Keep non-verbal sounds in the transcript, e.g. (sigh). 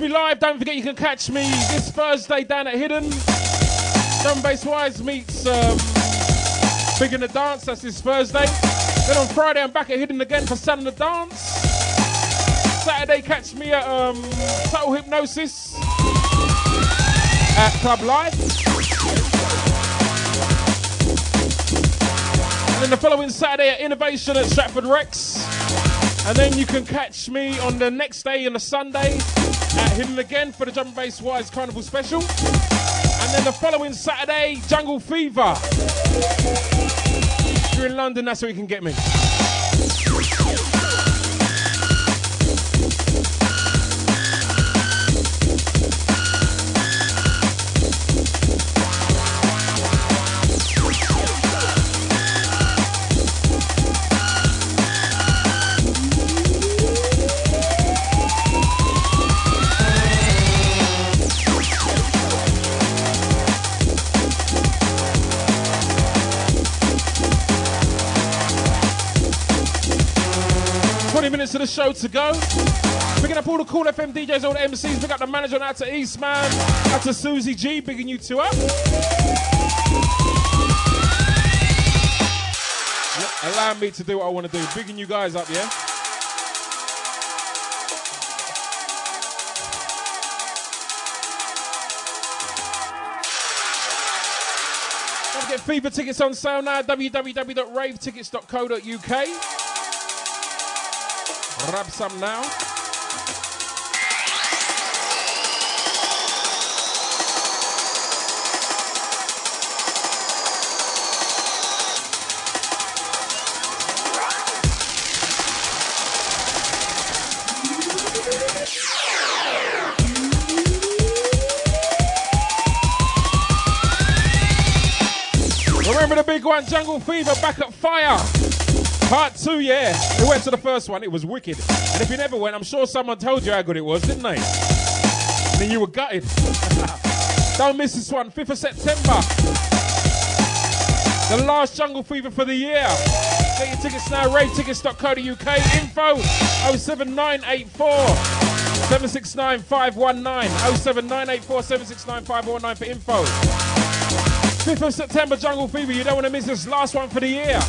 me live, don't forget you can catch me this Thursday down at Hidden. Drum Bass Wise meets um, Big in the Dance, that's this Thursday. Then on Friday, I'm back at Hidden again for Sun in the Dance. Saturday, catch me at um, Total Hypnosis at Club Live. And then the following Saturday at Innovation at Stratford Rex. And then you can catch me on the next day on the Sunday at Hidden again for the Drum Bass Wise Carnival Special. And then the following Saturday, Jungle Fever. If you're in London, that's where you can get me. 20 minutes of the show to go. Picking up all the Kool FM DJs, all the MCs. Pick up the manager out to Eastman. Out to Susie G, bigging you two up. Allow me to do what I want to do. Bigging you guys up, yeah? Forget Fever tickets on sale now. www.ravetickets.co.uk. Grab some now. Remember the big one, Jungle Fever, back at fire. Part two, yeah. We went to the first one, it was wicked. And if you never went, I'm sure someone told you how good it was, didn't they? And then you were gutted. (laughs) Don't miss this one, 5th of September. The last Jungle Fever for the year. Get your tickets now, ravetickets.co.uk. Info 07984 769 519. 07984 769 for info. 5th of September, Jungle Fever. You don't want to miss this last one for the year.